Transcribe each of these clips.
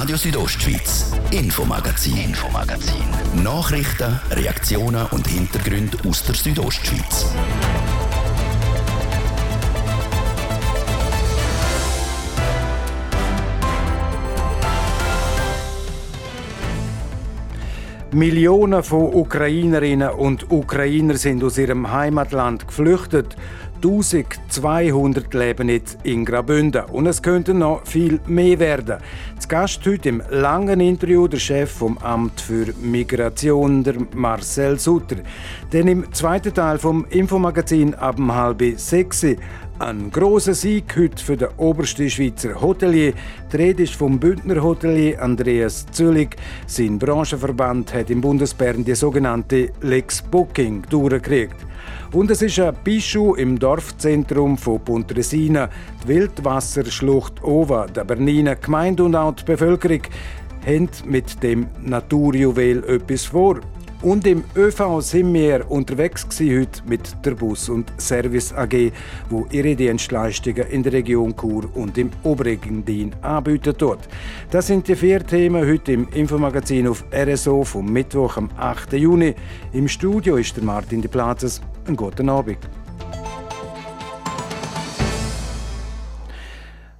Radio Südostschweiz, Infomagazin, Infomagazin. Nachrichten, Reaktionen und Hintergründe aus der Südostschweiz. Millionen von Ukrainerinnen und Ukrainer sind aus ihrem Heimatland geflüchtet. 1200 leben jetzt in Graubünden und es könnten noch viel mehr werden. Zu Gast heute im langen Interview der Chef vom Amt für Migration, der Marcel Sutter. Denn im zweiten Teil vom Infomagazin ab halb sechs ein großer Sieg heute für den obersten Schweizer Hotelier. Die Rede ist vom Bündner Hotelier Andreas Züllig. Sein Branchenverband hat im Bundesbern die sogenannte Lex Booking durchgekriegt. Und es ist ein Bischu im Dorfzentrum von Pontresina, die Wildwasserschlucht Ova, der Bernina Gemeinde und auch die Bevölkerung haben mit dem Naturjuwel etwas vor. Und im ÖV sind wir unterwegs heute mit der Bus- und Service AG, wo ihre Dienstleistungen in der Region Chur und im Oberengadin anbieten dort. Das sind die vier Themen heute im Infomagazin auf RSO vom Mittwoch am 8. Juni. Im Studio ist der Martin de Plazes. Einen guten Abend.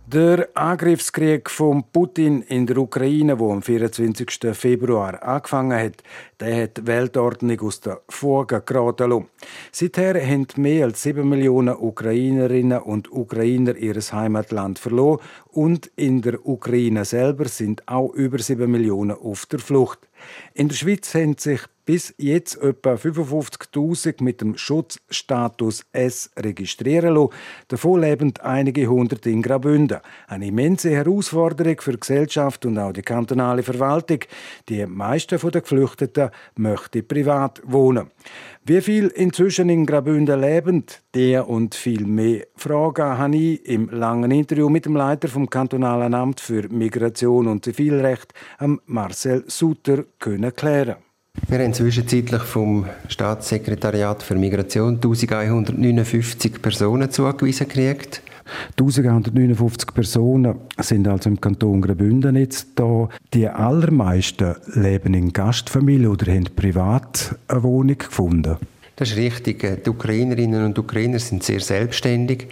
Der Angriffskrieg von Putin in der Ukraine, der am 24. Februar angefangen hat, der hat die Weltordnung aus der Fuge geraten lassen. Seither haben mehr als 7 Millionen Ukrainerinnen und Ukrainer ihr Heimatland verloren und in der Ukraine selber sind auch über 7 Millionen auf der Flucht. In der Schweiz haben sich bis jetzt etwa 55.000 mit dem Schutzstatus S registrieren lassen. Davon leben einige hundert in Graubünden. Eine immense Herausforderung für die Gesellschaft und auch die kantonale Verwaltung. Die meisten der Geflüchteten möchten privat wohnen. Wie viel inzwischen in Graubünden leben, der und viel mehr Fragen habe ich im langen Interview mit dem Leiter vom kantonalen Amt für Migration und Zivilrecht, Marcel Suter, können klären. Wir haben zwischenzeitlich vom Staatssekretariat für Migration 1159 Personen zugewiesen gekriegt. 1159 Personen sind also im Kanton Graubünden jetzt da. Die allermeisten leben in Gastfamilien oder haben privat eine Wohnung gefunden. Das ist richtig. Die Ukrainerinnen und Ukrainer sind sehr selbstständig.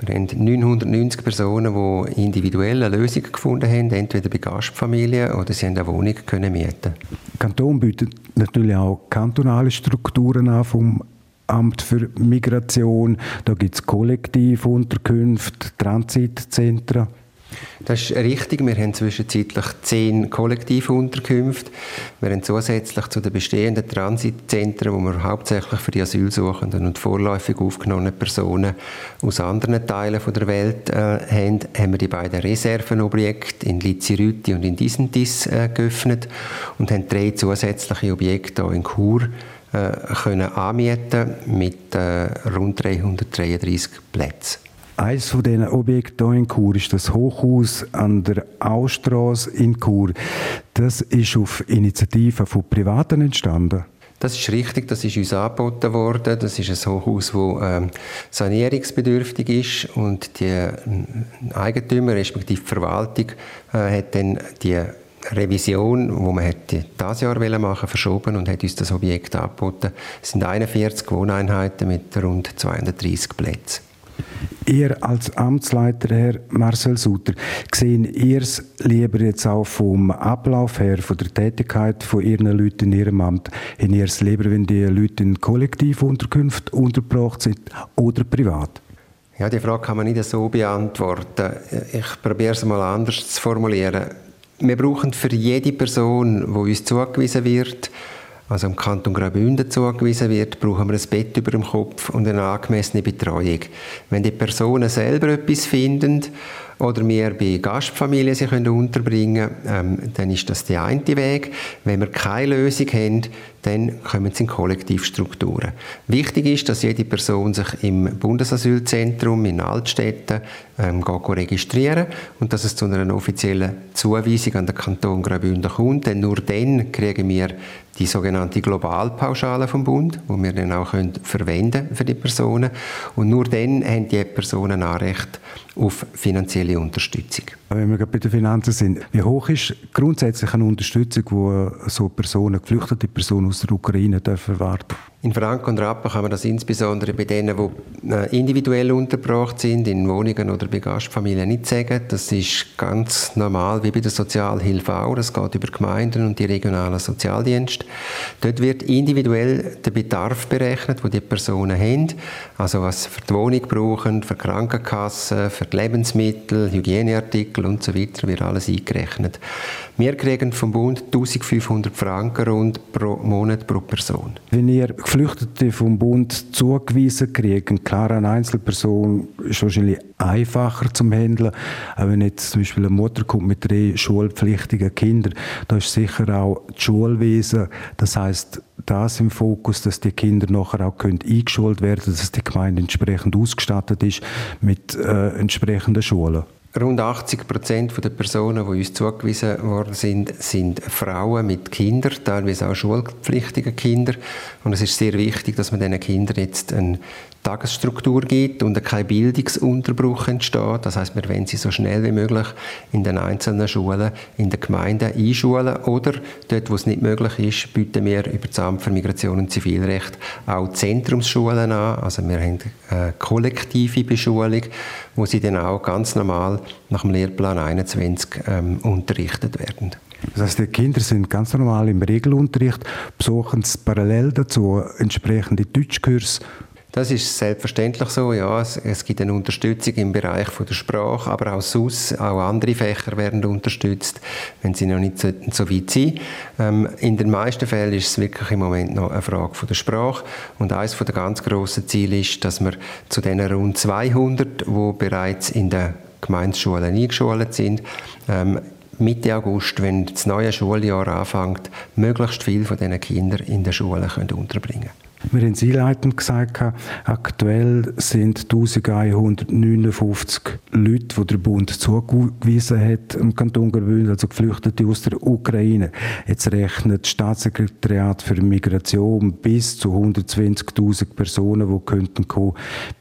Wir haben 990 Personen, die individuelle Lösungen gefunden haben, entweder bei Gastfamilien oder sie haben eine Wohnung können mieten. Kanton bietet natürlich auch kantonale Strukturen an vom Amt für Migration. Da gibt es Kollektivunterkünfte, Transitzentren. Das ist richtig. Wir haben zwischenzeitlich zehn Kollektivunterkünfte. Wir haben zusätzlich zu den bestehenden Transitzentren, wo wir hauptsächlich für die Asylsuchenden und vorläufig aufgenommenen Personen aus anderen Teilen der Welt äh, haben, haben wir die beiden Reservenobjekte in Lizirüti und in Disentis äh, geöffnet und haben drei zusätzliche Objekte hier in Chur äh, können anmieten mit äh, rund 333 Plätzen. Eines von diesen Objekten hier in Chur ist das Hochhaus an der Austrasse in Chur. Das ist auf Initiative von Privaten entstanden. Das ist richtig, das ist uns angeboten worden. Das ist ein Hochhaus, das ähm, sanierungsbedürftig ist und die äh, Eigentümer, respektive die Verwaltung, äh, hat dann die Revision, die man dieses Jahr machen wollte, verschoben und hat uns das Objekt angeboten. Es sind 41 Wohneinheiten mit rund 230 Plätzen. Ihr als Amtsleiter, Herr Marcel Suter, sehen ihr es lieber jetzt auch vom Ablauf her, von der Tätigkeit von Ihren Leuten in Ihrem Amt, in ihr es lieber, wenn die Leute in Kollektivunterkünften untergebracht sind oder privat? Ja, die Frage kann man nicht so beantworten. Ich probiere es mal anders zu formulieren. Wir brauchen für jede Person, die uns zugewiesen wird, also im Kanton Graubünden zugewiesen wird, brauchen wir ein Bett über dem Kopf und eine angemessene Betreuung. Wenn die Personen selber etwas finden oder wir bei Gastfamilien sie können unterbringen ähm, dann ist das der eine Weg. Wenn wir keine Lösung haben, dann kommen sie in Kollektivstrukturen. Wichtig ist, dass jede Person sich im Bundesasylzentrum in Altstädten ähm, registrieren und dass es zu einer offiziellen Zuweisung an den Kanton Graubünden kommt. Denn nur dann kriegen wir die sogenannte Globalpauschale vom Bund, wo wir dann auch können verwenden für die Personen. Und nur dann haben die Personen Anrecht auf finanzielle Unterstützung. Wenn wir gerade bei den Finanzen sind, wie hoch ist grundsätzlich eine Unterstützung, die so Personen, geflüchtete Personen aus der Ukraine dürfen erwarten? In Franken und Rappen kann man das insbesondere bei denen, die äh, individuell untergebracht sind, in Wohnungen oder bei Gastfamilien nicht sagen. Das ist ganz normal, wie bei der Sozialhilfe auch. Das geht über Gemeinden und die regionalen Sozialdienste. Dort wird individuell der Bedarf berechnet, den die Personen haben. Also was sie für die Wohnung brauchen, für Krankenkassen, für die Lebensmittel, Hygieneartikel und so weiter, wird alles eingerechnet. Wir kriegen vom Bund 1500 Franken rund pro Monat pro Person. Wenn ihr Geflüchtete vom Bund zugewiesen kriegen, klar, eine Einzelperson ist wahrscheinlich einfacher zum Handeln. Aber wenn jetzt zum Beispiel eine Mutter kommt mit drei schulpflichtigen Kindern, da ist sicher auch das Schulwesen, das heißt das im Fokus, dass die Kinder nachher auch können eingeschult werden, dass die Gemeinde entsprechend ausgestattet ist mit äh, entsprechenden Schulen. Rund 80 Prozent der Personen, die uns zugewiesen worden sind, sind Frauen mit Kindern, teilweise auch schulpflichtige Kinder. Und es ist sehr wichtig, dass man diesen Kindern jetzt eine Tagesstruktur gibt und kein Bildungsunterbruch entsteht. Das heißt, wir wollen sie so schnell wie möglich in den einzelnen Schulen in der Gemeinde einschulen oder dort, wo es nicht möglich ist, bieten wir über das Amt für Migration und Zivilrecht auch Zentrumsschulen an. Also wir haben eine kollektive Beschulung, wo sie dann auch ganz normal nach dem Lehrplan 21 ähm, unterrichtet werden. Das heißt, die Kinder sind ganz normal im Regelunterricht, besuchen parallel dazu entsprechende Deutschkurse das ist selbstverständlich so, ja. Es, es, gibt eine Unterstützung im Bereich von der Sprache, aber auch sonst, auch andere Fächer werden unterstützt, wenn sie noch nicht so, so weit sind. Ähm, in den meisten Fällen ist es wirklich im Moment noch eine Frage von der Sprache. Und eines der ganz grossen Ziele ist, dass wir zu den rund 200, die bereits in den Gemeindeschulen eingeschult sind, ähm, Mitte August, wenn das neue Schuljahr anfängt, möglichst viele von diesen Kindern in den Schulen können unterbringen können. Wir haben es einleitend gesagt, aktuell sind 1159 Leute, die der Bund zugewiesen hat, im Kanton Graubünden, also Geflüchtete aus der Ukraine. Jetzt rechnet das Staatssekretariat für Migration bis zu 120.000 Personen, die könnten kommen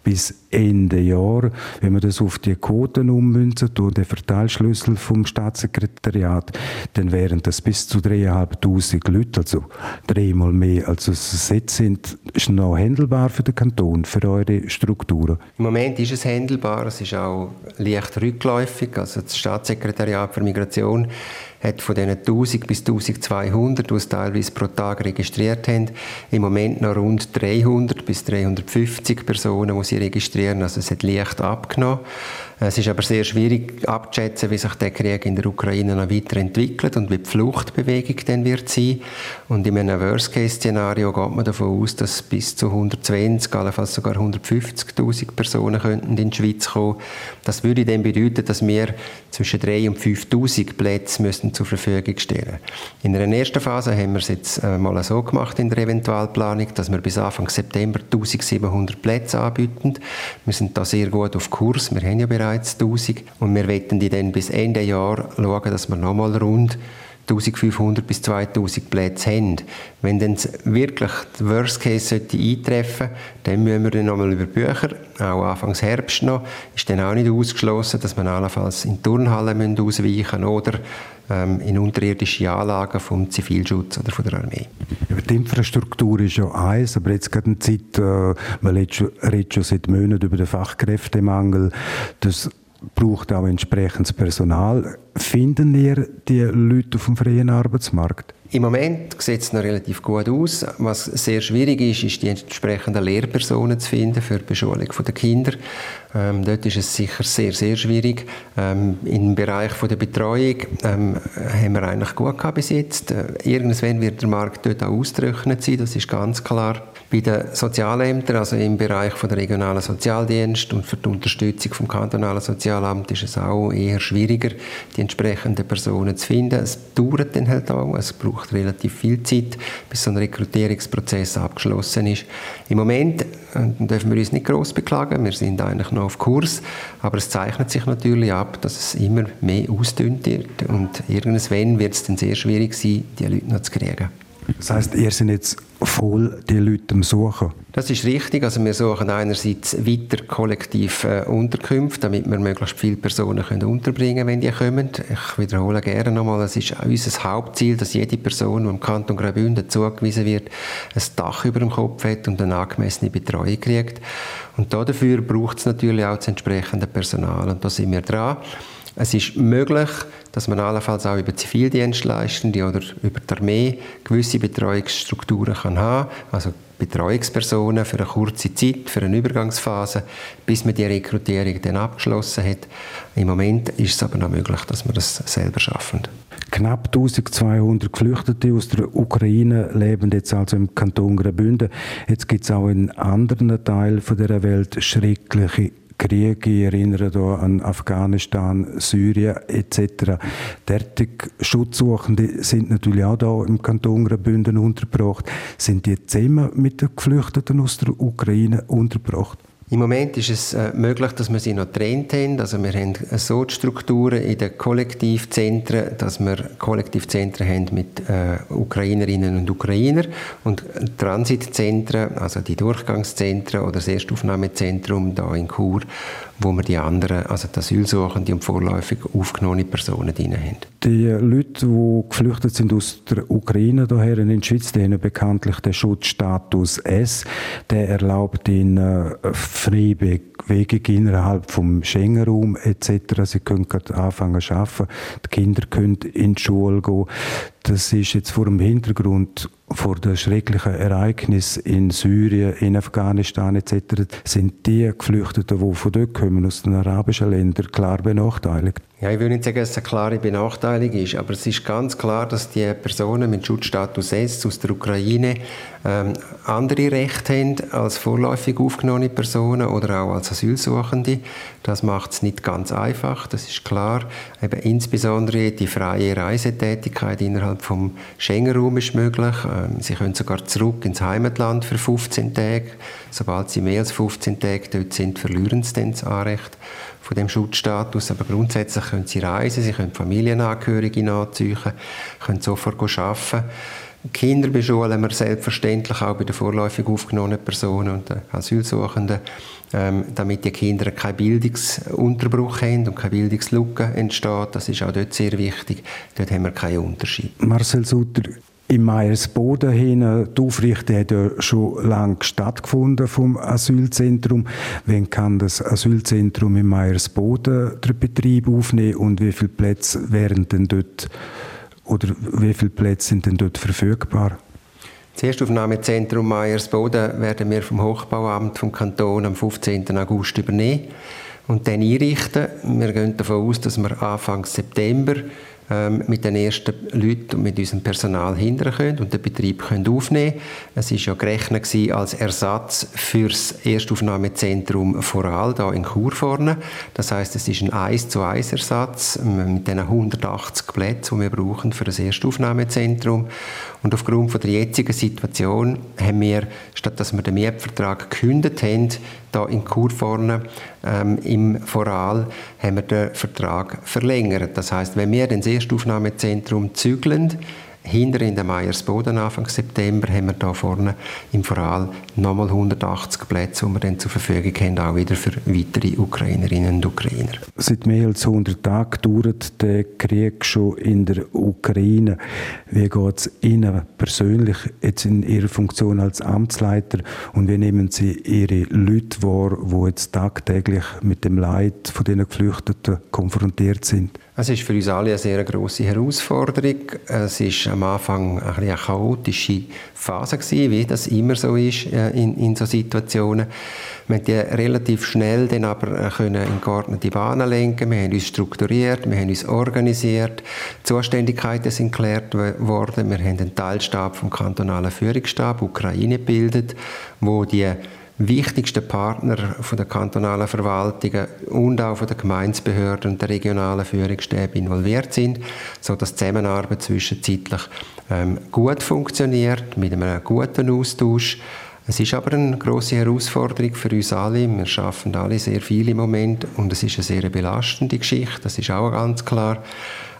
bis Ende Jahr. Wenn wir das auf die Quoten ummünzen, durch den Verteilschlüssel vom Staatssekretariat, dann wären das bis zu 3'500 Leute, also dreimal mehr als es jetzt sind ist noch handelbar für den Kanton, für eure Strukturen? Im Moment ist es handelbar, es ist auch leicht rückläufig. Also das Staatssekretariat für Migration hat von diesen 1000 bis 1200, die es teilweise pro Tag registriert haben, im Moment noch rund 300 bis 350 Personen, die sie registrieren. Also es hat leicht abgenommen. Es ist aber sehr schwierig abzuschätzen, wie sich der Krieg in der Ukraine noch weiterentwickelt und wie die Fluchtbewegung dann wird sein. Und in einem Worst-Case-Szenario geht man davon aus, dass bis zu 120, allenfalls sogar 150.000 Personen könnten in die Schweiz kommen. Das würde dann bedeuten, dass wir zwischen 3.000 und 5.000 Plätze müssen zur Verfügung stellen In der ersten Phase haben wir es jetzt äh, mal so gemacht in der Eventualplanung, dass wir bis Anfang September 1.700 Plätze anbieten. Wir sind da sehr gut auf Kurs. Wir haben ja bereits bereits 1000 und wir wetten die dann bis Ende Jahr schauen, dass wir nochmal rund 1500 bis 2000 Plätze haben. Wenn dann wirklich der Worst Case sollte eintreffen dann müssen wir dann nochmal über Bücher, auch Anfangs Herbst noch, ist dann auch nicht ausgeschlossen, dass man allenfalls in Turnhallen ausweichen oder ähm, in unterirdische Anlagen vom Zivilschutz oder von der Armee. die Infrastruktur ist ja eins, aber jetzt gerade eine Zeit, äh, man redet schon seit Monaten über den Fachkräftemangel, das braucht auch entsprechendes Personal. Finden ihr die Leute auf dem freien Arbeitsmarkt? Im Moment sieht es noch relativ gut aus. Was sehr schwierig ist, ist die entsprechenden Lehrpersonen zu finden für die Beschulung der Kinder. Ähm, dort ist es sicher sehr, sehr schwierig. Ähm, Im Bereich von der Betreuung ähm, haben wir eigentlich gut gehabt bis jetzt. Äh, irgendwann wird der Markt dort auch ausgerechnet sein, das ist ganz klar. Bei den Sozialämtern, also im Bereich von der regionalen Sozialdienst und für die Unterstützung vom kantonalen Sozialamt ist es auch eher schwieriger, die entsprechenden Personen zu finden. Es dauert dann halt auch, es braucht braucht relativ viel Zeit, bis so ein Rekrutierungsprozess abgeschlossen ist. Im Moment äh, dürfen wir uns nicht groß beklagen, wir sind eigentlich noch auf Kurs, aber es zeichnet sich natürlich ab, dass es immer mehr ausdünnt wird und irgendwann wird es dann sehr schwierig sein, die Leute noch zu kriegen. Das heißt, ihr seid jetzt voll die Leute am Suchen? Das ist richtig. Also wir suchen einerseits weiter kollektiv äh, Unterkünfte, damit wir möglichst viele Personen können unterbringen können, wenn die kommen. Ich wiederhole gerne nochmal, es ist unser Hauptziel, dass jede Person, die im Kanton Graubünden zugewiesen wird, ein Dach über dem Kopf hat und eine angemessene Betreuung kriegt. Und dafür braucht es natürlich auch das entsprechende Personal. Und da sind wir dran. Es ist möglich, dass man allenfalls auch über Zivildienstleistende oder über die Armee gewisse Betreuungsstrukturen kann haben also Betreuungspersonen für eine kurze Zeit, für eine Übergangsphase, bis man die Rekrutierung dann abgeschlossen hat. Im Moment ist es aber noch möglich, dass wir das selber schaffen. Knapp 1200 Geflüchtete aus der Ukraine leben jetzt also im Kanton Graubünden. Jetzt gibt es auch in anderen Teilen der Welt schreckliche Kriege, ich erinnere da an Afghanistan, Syrien etc. Derartige Schutzsuchende sind natürlich auch da im Kanton Graubünden untergebracht. Sind die zusammen mit den Geflüchteten aus der Ukraine untergebracht? Im Moment ist es äh, möglich, dass wir sie noch getrennt haben. Also wir haben so die Strukturen in den Kollektivzentren, dass wir Kollektivzentren haben mit äh, Ukrainerinnen und Ukrainern und Transitzentren, also die Durchgangszentren oder das Erstaufnahmezentrum da in Chur, wo wir die anderen, also die Asylsuchenden und vorläufig aufgenommene Personen drin haben. Die Leute, die geflüchtet sind aus der Ukraine daher in die Schweiz, die haben bekanntlich den Schutzstatus S. Der erlaubt ihnen äh, freie Bewegung innerhalb vom Schengen-Raum etc. Sie können gerade anfangen zu arbeiten. Die Kinder können in die Schule gehen. Das ist jetzt vor dem Hintergrund vor den schrecklichen Ereignissen in Syrien, in Afghanistan etc. sind die Geflüchteten, die von dort kommen, aus den arabischen Ländern, klar benachteiligt. Ja, ich will nicht sagen, dass es eine klare Benachteiligung ist, aber es ist ganz klar, dass die Personen mit Schutzstatus S aus der Ukraine ähm, andere Rechte haben als vorläufig aufgenommene Personen oder auch als Asylsuchende. Das macht es nicht ganz einfach, das ist klar. Eben insbesondere die freie Reisetätigkeit innerhalb vom Schengen-Raum ist möglich. Ähm, sie können sogar zurück ins Heimatland für 15 Tage. Sobald sie mehr als 15 Tage dort sind, verlieren sie dann das Anrecht von dem Schutzstatus. Aber grundsätzlich können sie reisen, sie können Familienangehörige nachziehen, können sofort arbeiten. Kinder beschulen wir selbstverständlich auch bei den vorläufig aufgenommenen Personen und den Asylsuchenden, ähm, damit die Kinder keinen Bildungsunterbruch haben und keine Bildungslücke entsteht. Das ist auch dort sehr wichtig. Dort haben wir keinen Unterschied. Marcel Sutter, im Meiersboden hin, die Aufrichtung hat ja schon lange stattgefunden vom Asylzentrum. Wann kann das Asylzentrum im Meiersboden den Betrieb aufnehmen und wie viele Plätze wären denn dort oder wie viele Plätze sind denn dort verfügbar? Das Erstaufnahmezentrum Meiersboden werden wir vom Hochbauamt vom Kanton am 15. August übernehmen und dann einrichten. Wir gehen davon aus, dass wir Anfang September ähm, mit den ersten Leuten und mit unserem Personal hindern können und den Betrieb können aufnehmen können. Es war ja gerechnet als Ersatz für das Erstaufnahmezentrum Voral hier in Chur vorne. Das heißt, es ist ein 1 zu 1 Ersatz mit den 180 Plätzen, die wir brauchen für das Erstaufnahmezentrum. Und aufgrund von der jetzigen Situation haben wir, statt dass wir den Mietvertrag gekündigt haben, hier in Chur vorne ähm, im Voral, haben wir den Vertrag verlängert. Das heißt, wenn wir das Erstaufnahmezentrum zügeln, hinter in der Meiersboden Anfang September haben wir da vorne im Voral nochmal 180 Plätze, die wir dann zur Verfügung haben, auch wieder für weitere Ukrainerinnen und Ukrainer. Seit mehr als 100 Tagen dauert der Krieg schon in der Ukraine. Wie geht es Ihnen persönlich jetzt in Ihrer Funktion als Amtsleiter und wie nehmen Sie Ihre Leute wahr, die jetzt tagtäglich mit dem Leid von diesen Geflüchteten konfrontiert sind? Es ist für uns alle eine sehr große Herausforderung. Es ist am Anfang ein eine chaotische Phase gewesen, wie das immer so ist äh, in, in so Situationen. Wir haben die relativ schnell dann aber äh, können in geordnete Bahnen lenken. Wir haben uns strukturiert, wir haben uns organisiert. Die Zuständigkeiten sind geklärt worden. Wir haben einen Teilstab vom kantonalen Führungsstab Ukraine gebildet, wo die wichtigsten Partner der kantonalen Verwaltungen und auch von der Gemeindebehörden und der regionalen Führungsstäbe involviert sind, sodass die Zusammenarbeit zwischenzeitlich ähm, gut funktioniert, mit einem guten Austausch. Es ist aber eine große Herausforderung für uns alle. Wir schaffen alle sehr viel im Moment und es ist eine sehr belastende Geschichte. Das ist auch ganz klar.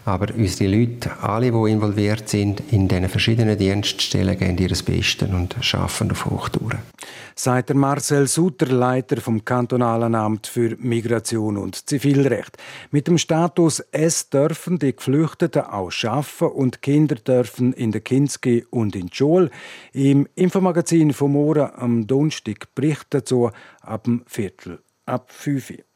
Aber unsere Leute, alle, die involviert sind, in diesen verschiedenen Dienststellen, geben ihr das Beste und arbeiten auf Hochtouren. Sagt Marcel Sutter, Leiter vom Kantonalen Amt für Migration und Zivilrecht. Mit dem Status S dürfen die Geflüchteten auch arbeiten und Kinder dürfen in der Kinski und in Schule. Im Infomagazin vom Morgen am Donnerstag berichtet dazu ab dem Viertel ab 5 Uhr.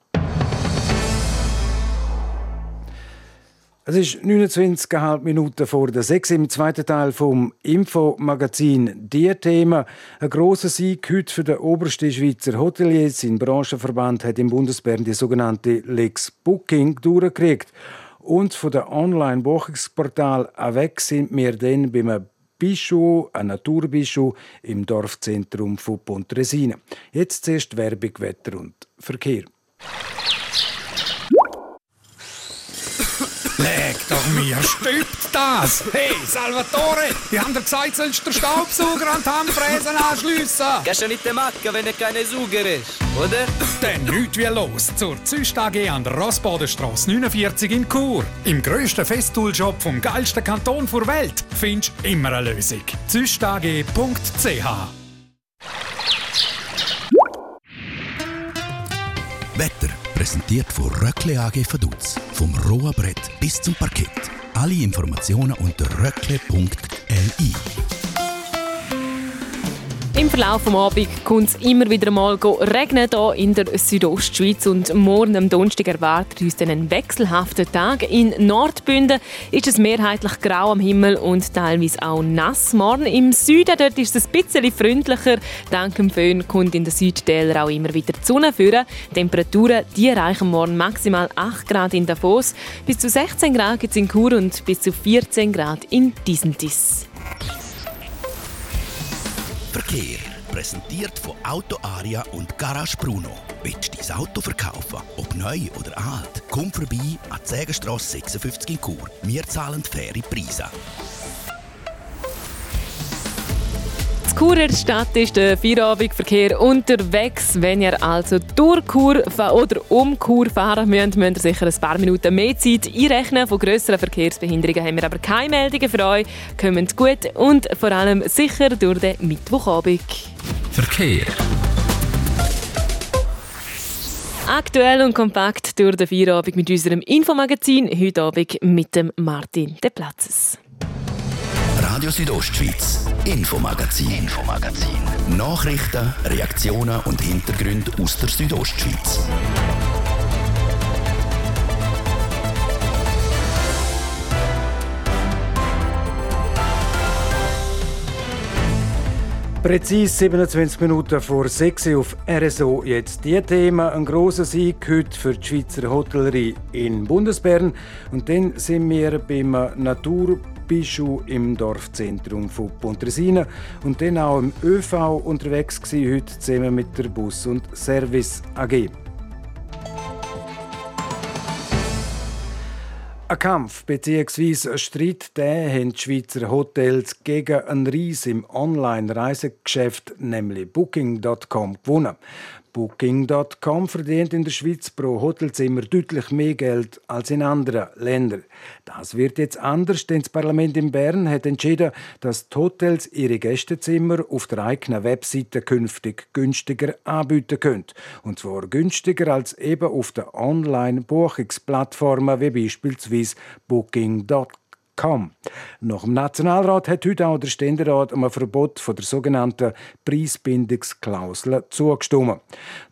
Es ist 29,5 Minuten vor der 6 im zweiten Teil vom Infomagazin «Die Themen». Ein grosser Sieg heute für den obersten Schweizer Hoteliers. Sein Branchenverband hat im Bundesbern die sogenannte Lex Booking durchgekriegt. Und von dem Online-Buchungsportal «Avec» sind wir dann beim Bischof, ein Naturbischof im Dorfzentrum von Pontresina. Jetzt zuerst Werbung, Wetter und Verkehr. Doch mir, stübt das! Hey, Salvatore, die haben dir gesagt, sollst du den Staubsauger an die Handfräsen anschliessen. Kannst du nicht machen, wenn er keine Sauger ist, oder? Dann nichts wie los zur Züst AG an der Rossbodenstrasse 49 in Chur. Im grössten Festool-Job vom geilsten Kanton der Welt findest du immer eine Lösung. züstag.ch Wetter präsentiert von Röckle AG Vaduz. Vom rohen Brett bis zum Parkett. Alle Informationen unter röckle.li. Im Verlauf des Abends kommt es immer wieder mal regnen hier in der Südostschweiz und morgen am Donnerstag erwartet uns einen wechselhaften Tag. In Nordbünden ist es mehrheitlich grau am Himmel und teilweise auch nass. Morgen im Süden dort ist es ein bisschen freundlicher. Dank dem Föhn kommt in den Südtälern auch immer wieder die Sonne führen. Temperaturen die erreichen morgen maximal 8 Grad in Davos, bis zu 16 Grad gibt es in Chur und bis zu 14 Grad in Disentis. Verkehr. Präsentiert von Auto Aria und Garage Bruno. Willst du dein Auto verkaufen? Ob neu oder alt? Komm vorbei an die Sägenstrasse 56 in Chur. Wir zahlen faire Preise. In Churer Stadt ist der Feierabendverkehr unterwegs. Wenn ihr also durch Chur oder um Chur fahren müsst, müsst ihr sicher ein paar Minuten mehr Zeit einrechnen. Von grösseren Verkehrsbehinderungen haben wir aber keine Meldungen für euch. Kommt gut und vor allem sicher durch den Mittwochabend. Verkehr. Aktuell und kompakt durch den Feierabend mit unserem Infomagazin. Heute Abend mit dem Martin De Platzes. Radio Südostschweiz, Infomagazin, Infomagazin. Nachrichten, Reaktionen und Hintergründe aus der Südostschweiz. Präzise 27 Minuten vor 6 Uhr auf RSO. Jetzt die Themen. Ein großer Sieg heute für die Schweizer Hotellerie in Bundesbern. Und dann sind wir beim Naturbischu im Dorfzentrum von Pontresina. Und dann auch im ÖV unterwegs gewesen, heute zusammen mit der Bus- und Service AG. Ein Kampf bzw. ein Streit, den haben die Schweizer Hotels gegen einen Ries im Online-Reisegeschäft, nämlich Booking.com, gewonnen. Booking.com verdient in der Schweiz pro Hotelzimmer deutlich mehr Geld als in anderen Ländern. Das wird jetzt anders, denn das Parlament in Bern hat entschieden, dass die Hotels ihre Gästezimmer auf der eigenen Webseite künftig günstiger anbieten können. Und zwar günstiger als eben auf den Online-Buchungsplattformen wie beispielsweise Booking.com. Kaum. Nach dem Nationalrat hat heute auch der Ständerat einem Verbot von der sogenannten Preisbindungsklausel zugestimmt.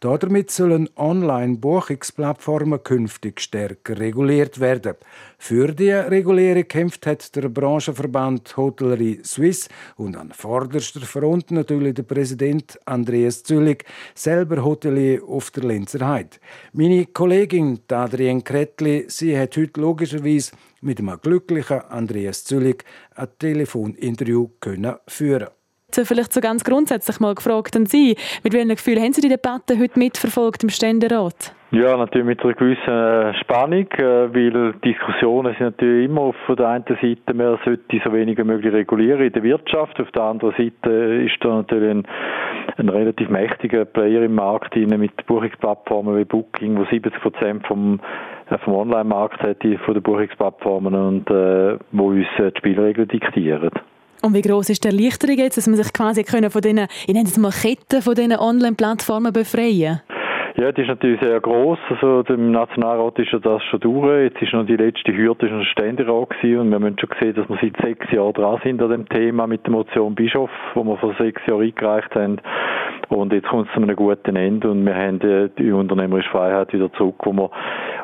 Damit sollen Online-Buchungsplattformen künftig stärker reguliert werden. Für die Regulierung kämpft hat der Branchenverband Hotellerie Suisse und an vorderster Front natürlich der Präsident Andreas Züllig, selber Hotelier auf der Lenzer Heide. Meine Kollegin Adrienne Kretli, sie hat heute logischerweise mit einem glücklichen Andreas Züllig ein Telefoninterview können führen Vielleicht so ganz grundsätzlich mal gefragt an Sie, mit welchem Gefühl haben Sie die Debatte heute mitverfolgt im Ständerat? Ja, natürlich mit einer gewissen äh, Spannung, äh, weil Diskussionen sind natürlich immer auf der einen Seite, man sollte so wenig wie möglich regulieren in der Wirtschaft, auf der anderen Seite ist da natürlich ein, ein relativ mächtiger Player im Markt mit Buchungsplattformen wie Booking, wo 70 Prozent vom vom Online-Markt hat, von den Buchungsplattformen und äh, wo uns die Spielregeln diktieren. Und wie groß ist die Erleichterung jetzt, dass man sich quasi können von diesen, ich nenne es mal Ketten von diesen Online-Plattformen befreien? Ja, das ist natürlich sehr groß. Also dem Nationalrat ist ja das schon durch. Jetzt ist noch die letzte Hürde ist ein Ständerat gewesen und wir haben schon gesehen, dass wir seit sechs Jahren dran sind an dem Thema mit der Motion Bischof, wo wir vor sechs Jahren eingereicht haben. Und jetzt kommt es zu einem guten Ende und wir haben die unternehmerische Freiheit wieder zurück, wo wir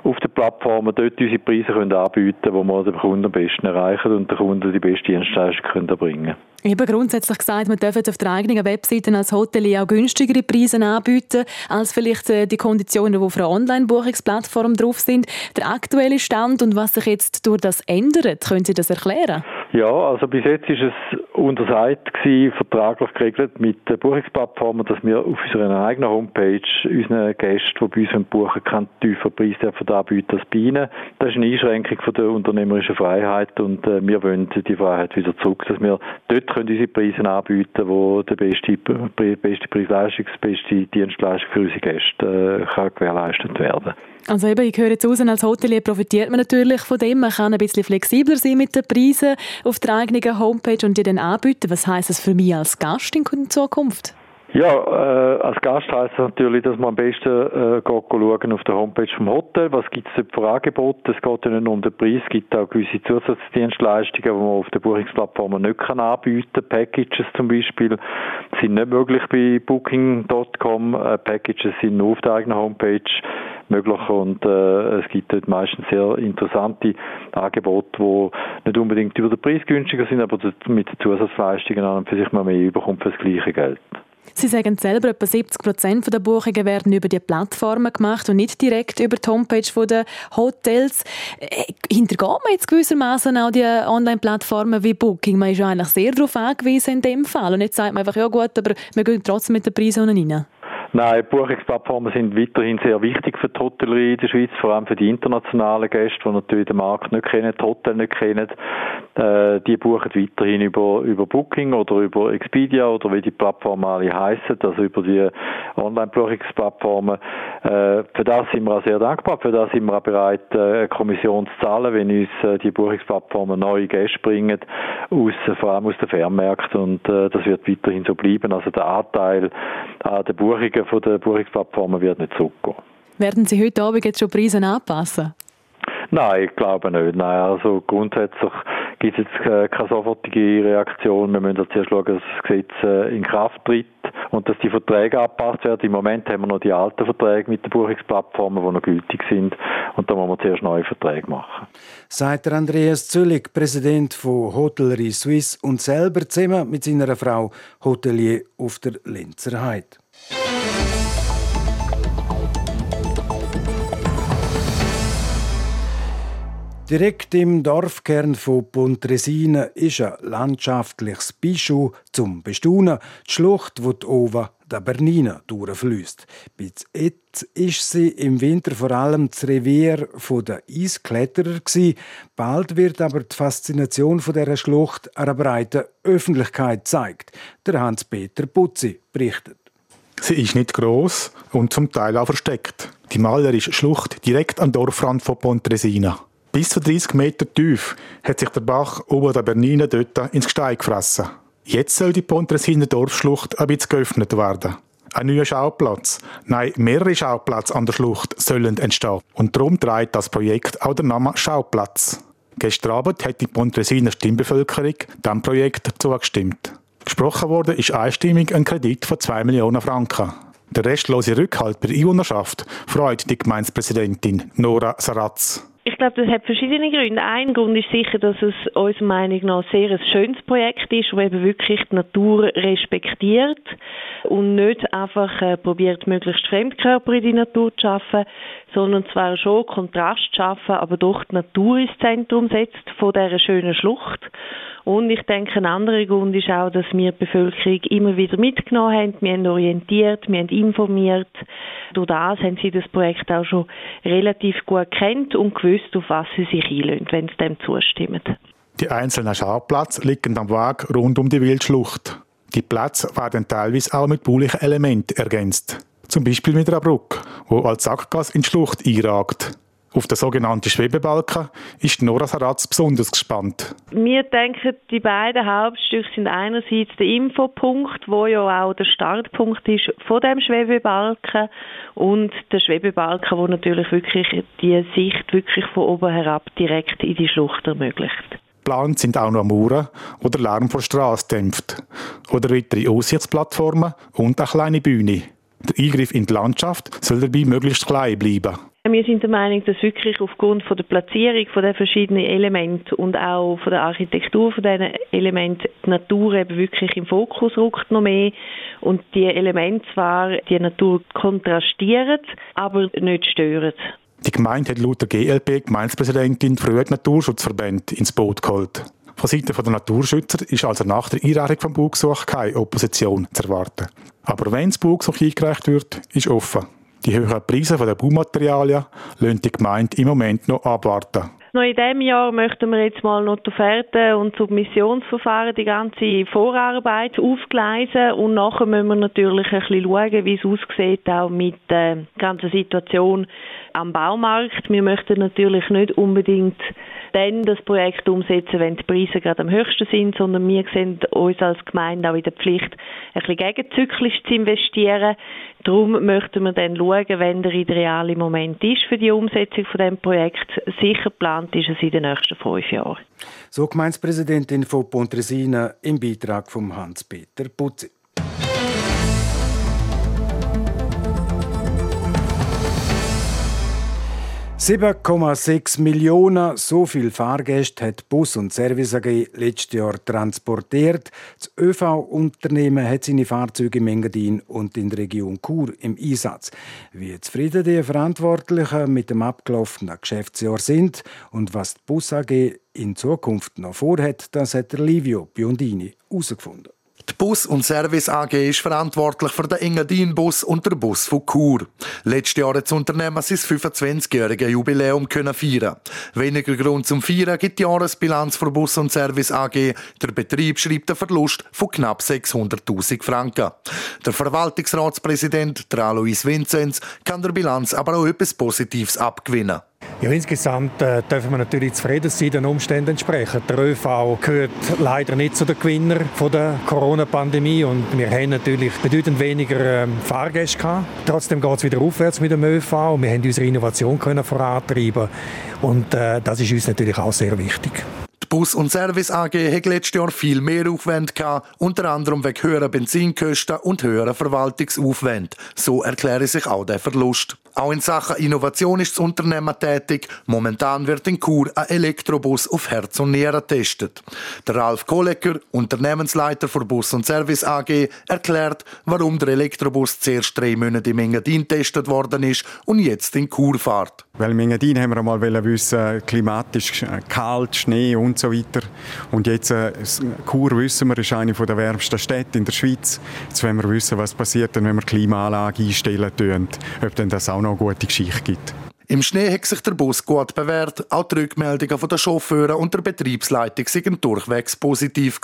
auf den Plattformen dort unsere Preise können anbieten können, wo wir den Kunden am besten erreichen und den Kunden die beste Dienstleistung können erbringen Eben grundsätzlich gesagt, man darf auf der eigenen Webseite als Hotel auch günstigere Preise anbieten, als vielleicht äh, die Konditionen, die auf einer Online-Buchungsplattform drauf sind. Der aktuelle Stand und was sich jetzt durch das ändert, können Sie das erklären? Ja, also bis jetzt ist es untersagt gewesen, vertraglich geregelt mit den Buchungsplattformen, dass wir auf unserer eigenen Homepage unseren Gästen, die bei uns buchen, keinen tieferen Preis dürfen anbieten als bei ihnen. Das ist eine Einschränkung von der unternehmerischen Freiheit und äh, wir wollen die Freiheit wieder zurück, dass wir dort können unsere Preise anbieten wo die beste, beste Preisleistung, die beste Dienstleistung für unsere Gäste äh, kann gewährleistet werden kann. Also eben, ich höre jetzt raus, als Hotelier profitiert man natürlich von dem. Man kann ein bisschen flexibler sein mit den Preisen auf der eigenen Homepage und die dann anbieten. Was heisst das für mich als Gast in Zukunft? Ja, äh, als Gast heisst es natürlich, dass man am besten äh, geht schauen auf der Homepage vom Hotel, was gibt es für Angebote. Es geht ja nicht nur um den Preis, es gibt auch gewisse Zusatzdienstleistungen, die man auf der Buchungsplattform nicht kann anbieten kann. Packages zum Beispiel sind nicht möglich bei Booking.com. Äh, Packages sind nur auf der eigenen Homepage möglich und äh, es gibt dort meistens sehr interessante Angebote, die nicht unbedingt über den Preis günstiger sind, aber mit Zusatzleistungen an und für sich mal mehr überkommt für das gleiche Geld. Sie sagen selber, etwa 70 Prozent der Buchungen werden über die Plattformen gemacht und nicht direkt über die Homepage der Hotels. Äh, hintergeht man jetzt gewissermaßen auch die Online-Plattformen wie Booking? Man ist ja eigentlich sehr darauf angewiesen in dem Fall. Und jetzt sagt man einfach, ja gut, aber wir gehen trotzdem mit den Preisen rein. Nein, Buchungsplattformen sind weiterhin sehr wichtig für die Hotellerie in der Schweiz, vor allem für die internationalen Gäste, die natürlich den Markt nicht kennen, die Hotel nicht kennen. Äh, die buchen weiterhin über, über Booking oder über Expedia oder wie die Plattformen alle heißen, also über die Online-Buchungsplattformen. Äh, für das sind wir auch sehr dankbar, für das sind wir auch bereit, äh, Kommission zu zahlen, wenn uns äh, die Buchungsplattformen neue Gäste bringen, aus, vor allem aus den Fernmärkten und äh, das wird weiterhin so bleiben. Also der Anteil an den Buchungen von der Buchungsplattformen wird nicht zurückgehen. Werden Sie heute Abend jetzt schon Preise anpassen? Nein, ich glaube nicht. Nein, also grundsätzlich gibt es jetzt äh, keine sofortige Reaktion. Wir müssen zuerst schauen, dass das Gesetz äh, in Kraft tritt und dass die Verträge angepasst werden. Im Moment haben wir noch die alten Verträge mit den Buchungsplattformen, die noch gültig sind. Und da müssen wir zuerst neue Verträge machen. Sagt Andreas Züllig, Präsident von Hotellerie Suisse und selber zusammen mit seiner Frau Hotelier auf der Linzer Heide. Direkt im Dorfkern von Pontresina ist ein landschaftliches Bischof zum Bestaunen, die Schlucht, wo die Ova der Bernina durchfließt. Bis jetzt ist sie im Winter vor allem das Revier der Eiskletterer Bald wird aber die Faszination der Schlucht einer breiten Öffentlichkeit gezeigt. Der Hans-Peter Putzi berichtet. Sie ist nicht groß und zum Teil auch versteckt. Die malerische Schlucht direkt am Dorfrand von Pontresina. Bis zu 30 Meter tief hat sich der Bach ober der Bernina dort ins Gestein gefressen. Jetzt soll die Pontresina Dorfschlucht ein bisschen geöffnet werden. Ein neuer Schauplatz, nein, mehrere Schauplätze an der Schlucht sollen entstehen. Und darum trägt das Projekt auch den Namen Schauplatz. Gestern Abend hat die Pontresina Stimmbevölkerung dem Projekt zugestimmt. Gesprochen wurde ist einstimmig ein Kredit von 2 Millionen Franken. Der restlose Rückhalt bei der Einwohnerschaft freut die Gemeindepräsidentin Nora Saratz. Ich glaube, das hat verschiedene Gründe. Ein Grund ist sicher, dass es unserer Meinung nach sehr ein schönes Projekt ist, das eben wirklich die Natur respektiert und nicht einfach äh, probiert, möglichst Fremdkörper in die Natur zu schaffen, sondern zwar schon Kontrast zu schaffen, aber doch die Natur ins Zentrum setzt von dieser schönen Schlucht. Und ich denke, ein anderer Grund ist auch, dass wir die Bevölkerung immer wieder mitgenommen haben. Wir haben orientiert, wir haben informiert. Durch das haben sie das Projekt auch schon relativ gut kennt und gewusst, auf was sie sich einlösen, wenn sie dem zustimmen. Die einzelnen Schauplätze liegen am Weg rund um die Wildschlucht. Die Plätze werden teilweise auch mit baulichen Elementen ergänzt. Zum Beispiel mit einer Brücke, wo als Sackgas in die Schlucht einragt. Auf den sogenannten Schwebebalken ist Nora Saratz besonders gespannt. Wir denken, die beiden Hauptstücke sind einerseits der Infopunkt, wo ja auch der Startpunkt ist von dem Schwebebalken und der Schwebebalken, wo natürlich wirklich die Sicht wirklich von oben herab direkt in die Schlucht ermöglicht. Geplant sind auch noch Mauern, wo der Lärm von der Straße dämpft. Oder weitere Aussichtsplattformen und eine kleine Bühne. Der Eingriff in die Landschaft soll dabei möglichst klein bleiben. Wir sind der Meinung, dass wirklich aufgrund von der Platzierung von den verschiedenen Elementen und auch von der Architektur von diesen Elementen die Natur eben wirklich im Fokus rückt noch mehr und die Elemente zwar die Natur kontrastieren, aber nicht stören. Die Gemeinde hat laut der GLP Gemeindepräsidentin früher die Naturschutzverbände ins Boot geholt. Von Seiten der Naturschützer ist also nach der Einreichung vom Baugesuch keine Opposition zu erwarten. Aber wenn das Baugesuch eingereicht wird, ist offen. Die höheren Preise der Baumaterialien lassen die Gemeinde im Moment noch abwarten. Noch in diesem Jahr möchten wir jetzt mal noch die Offerte und Submissionsverfahren, die ganze Vorarbeit aufgleisen und nachher müssen wir natürlich ein bisschen schauen, wie es aussieht, auch mit der ganzen Situation am Baumarkt. Wir möchten natürlich nicht unbedingt dann das Projekt umsetzen, wenn die Preise gerade am höchsten sind, sondern wir sehen uns als Gemeinde auch in der Pflicht, ein bisschen gegenzyklisch zu investieren. Darum möchten wir dann schauen, wenn der ideale Moment ist für die Umsetzung von dem Projekt. Sicher geplant ist es in den nächsten fünf Jahren. So Gemeindepräsidentin von Pontresina im Beitrag von Hans-Peter Putzi. 7,6 Millionen, so viel Fahrgäste hat Bus und Service AG letztes Jahr transportiert. Das ÖV-Unternehmen hat seine Fahrzeuge in Engadin und in der Region Chur im Einsatz. Wie zufrieden die Verantwortlichen mit dem abgelaufenen Geschäftsjahr sind und was die Bus AG in Zukunft noch vorhat, das hat Livio Biondini herausgefunden. Die Bus- und Service AG ist verantwortlich für den Engadin-Bus und den Bus von Chur. Letztes Jahr hat das Unternehmen sein 25-jährige Jubiläum können feiern. Weniger Grund zum Feiern gibt die Jahresbilanz für Bus und Service AG. Der Betrieb schreibt einen Verlust von knapp 600.000 Franken. Der Verwaltungsratspräsident, der Alois Vinzenz, kann der Bilanz aber auch etwas Positives abgewinnen. Ja, insgesamt äh, dürfen wir natürlich zufrieden sein, den Umständen entsprechend. Der ÖV gehört leider nicht zu den Gewinnern von der Corona-Pandemie und wir haben natürlich bedeutend weniger ähm, Fahrgäste gehabt. Trotzdem geht es wieder aufwärts mit dem ÖV wir haben unsere Innovation können vorantreiben und äh, das ist uns natürlich auch sehr wichtig. Die Bus- und Service AG hat letztes Jahr viel mehr Aufwände gehabt, unter anderem wegen höherer Benzinkosten und höherer Verwaltungsaufwände. So erkläre sich auch der Verlust. Auch in Sachen Innovation ist das Unternehmen tätig. Momentan wird in Chur ein Elektrobus auf Herz und Nieren getestet. Der Ralf Kohlecker, Unternehmensleiter für Bus und Service AG, erklärt, warum der Elektrobus zuerst drei Monate in Engadin getestet worden ist und jetzt in Chur fährt. Weil in Engadin haben wir einmal wissen, klimatisch kalt, Schnee und so weiter. Und jetzt, äh, wissen wir, ist eine der wärmsten Städte in der Schweiz. Jetzt wollen wir wissen, was passiert, wenn wir Klimaanlage einstellen ob denn das auch noch eine gute Geschichte gibt. Im Schnee hat sich der Bus gut bewährt. Auch die Rückmeldungen von den Chauffeuren und der Betriebsleitung sind durchwegs positiv.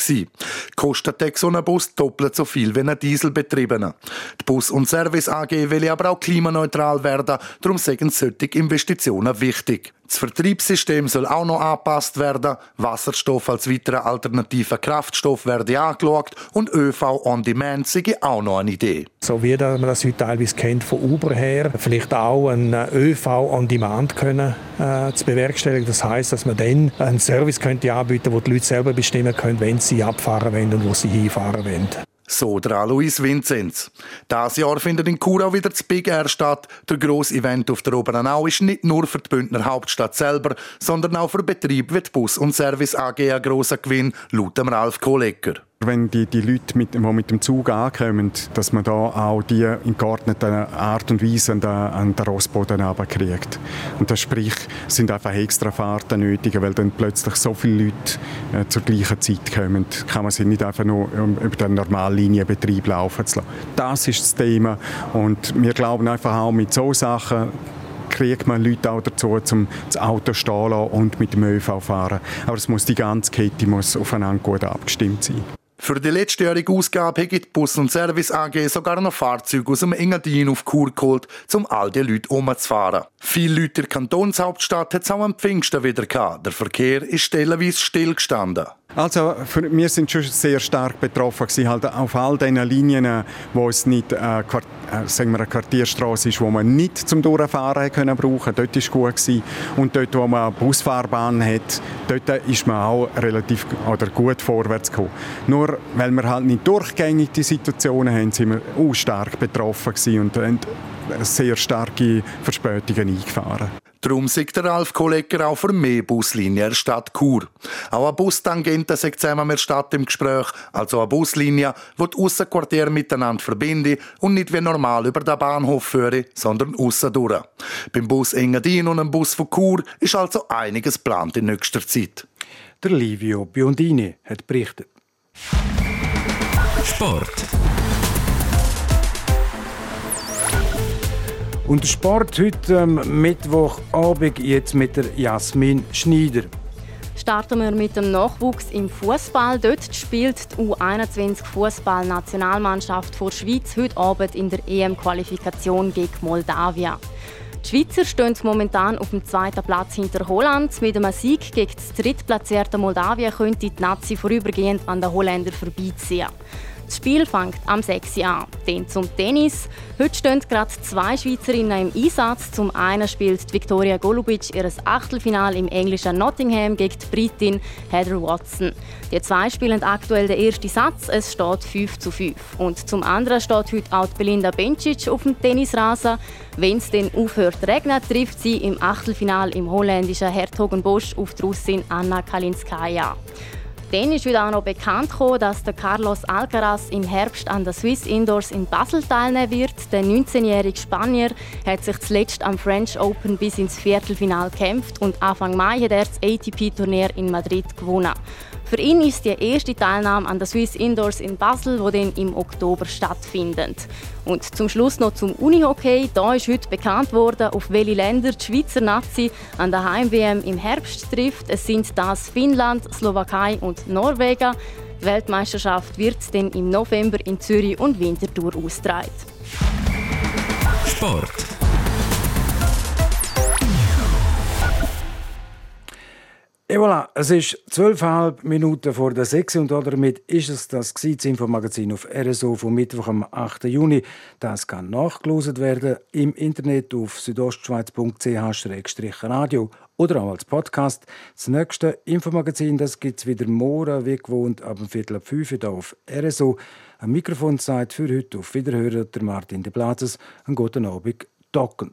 Kostet so ein Bus doppelt so viel wie ein Dieselbetriebener. Die Bus- und Service AG will aber auch klimaneutral werden. Darum sind solche Investitionen wichtig. Das Vertriebssystem soll auch noch angepasst werden. Wasserstoff als weiterer alternativer Kraftstoff werde angeschaut und ÖV on Demand sei auch noch eine Idee. So wie man das heute teilweise kennt von Uber her, vielleicht auch ein ÖV on Demand können äh, zu bewerkstelligen. Das heißt, dass man dann einen Service könnte anbieten, wo die Leute selber bestimmen können, wenn sie abfahren wollen und wo sie hinfahren wollen. So der Alois Vinzenz. Das Jahr findet in auch wieder das Big Air statt. Der grosse Event auf der Oberenau ist nicht nur für die Bündner Hauptstadt selber, sondern auch für Betrieb wie die Bus- und Service AG ein grosser Gewinn, laut dem Ralf Kohlecker. Wenn die, die Leute, mit, die mit dem Zug ankommen, dass man da auch die in geordneter Art und Weise an den, an den Rossboden kriegt. Und das sprich, sind einfach extra Fahrten nötig, weil dann plötzlich so viele Leute äh, zur gleichen Zeit kommen, kann man sie nicht einfach nur über den normalen Linienbetrieb laufen lassen. Das ist das Thema und wir glauben einfach auch mit so Sachen kriegt man Leute auch dazu, zum das Auto stehen und mit dem ÖV fahren. Aber es muss die ganze Kette muss aufeinander gut abgestimmt sein. Für die letztjährige Ausgabe hat die Bus- und Service AG sogar noch Fahrzeuge aus dem Engadin auf Kur geholt, um all die Leute umzufahren. Viele Leute der Kantonshauptstadt hat es auch am Pfingsten wieder gehabt. Der Verkehr ist stellenweise stillgestanden. Also für, wir sind schon sehr stark betroffen gewesen, halt auf all diesen Linien, wo es nicht äh, äh, sagen wir eine Quartierstraße ist, wo man nicht zum Durchfahren können brauchen. Dort ist gut gewesen. und dort, wo man eine Busfahrbahn hat, dort ist man auch relativ oder gut vorwärts gekommen. Nur weil wir halt nicht durchgängig die Situationen haben, sind wir auch stark betroffen gewesen und haben sehr starke Verspätungen eingefahren. Darum sagt der Ralf Kollegger auch für mehr Buslinien der Stadt Chur. Auch eine Bustangente sagt zusammen mit der Stadt im Gespräch, also eine Buslinie, die die Aussenquartiere miteinander verbindet und nicht wie normal über den Bahnhof führe, sondern aussen durch. Beim Bus Engadin und dem Bus von Chur ist also einiges geplant in nächster Zeit. Der Livio Biondini hat berichtet. Sport. Und Sport heute am Mittwochabend jetzt mit der Jasmin Schneider. Starten wir mit dem Nachwuchs im Fußball. Dort spielt die U21 Fußball-Nationalmannschaft vor Schweiz heute Abend in der EM-Qualifikation gegen Moldawien. Die Schweizer stehen momentan auf dem zweiten Platz hinter Holland. Mit einem Sieg gegen das drittplatzierte Moldawien könnte die Nazi vorübergehend an den Holländern vorbeiziehen. Das Spiel fängt am 6 Uhr an. Dann zum Tennis. Heute stehen gerade zwei Schweizerinnen im Einsatz. Zum einen spielt Viktoria Golubic ihr Achtelfinal im englischen Nottingham gegen die Britin Heather Watson. Die zwei spielen aktuell den ersten Satz. Es steht 5 zu 5. Und zum anderen steht heute auch Belinda Bencic auf dem Tennisrasen. Wenn es dann aufhört zu regnen, trifft sie im Achtelfinal im holländischen Hertogenbosch auf die Russin Anna Kalinskaya. Dann ist wieder auch noch bekannt gekommen, dass der Carlos Alcaraz im Herbst an der Swiss Indoors in Basel teilnehmen wird. Der 19-jährige Spanier hat sich zuletzt am French Open bis ins Viertelfinal gekämpft und Anfang Mai hat er das ATP-Turnier in Madrid gewonnen. Für ihn ist die erste Teilnahme an der Swiss Indoors in Basel, wo dann im Oktober stattfindet. Und zum Schluss noch zum Unihockey. Da ist heute bekannt worden, auf welche Länder die Schweizer Nazi an der Heim-WM im Herbst trifft. Es sind das Finnland, Slowakei und Norwegen. Die Weltmeisterschaft wird dann im November in Zürich und Winterthur ausgetragen. Sport. Et voilà, es ist zwölfeinhalb Minuten vor der sechs und damit ist es das, Infomagazin auf RSO vom Mittwoch am 8. Juni. Das kann nachgelost werden im Internet auf südostschweiz.ch-radio oder auch als Podcast. Das nächste Infomagazin gibt es wieder morgen, wie gewohnt, ab dem Viertel ab fünf hier auf RSO. Am Mikrofon für heute auf Wiederhören der Martin de Platzes. Einen guten Abend, Docken.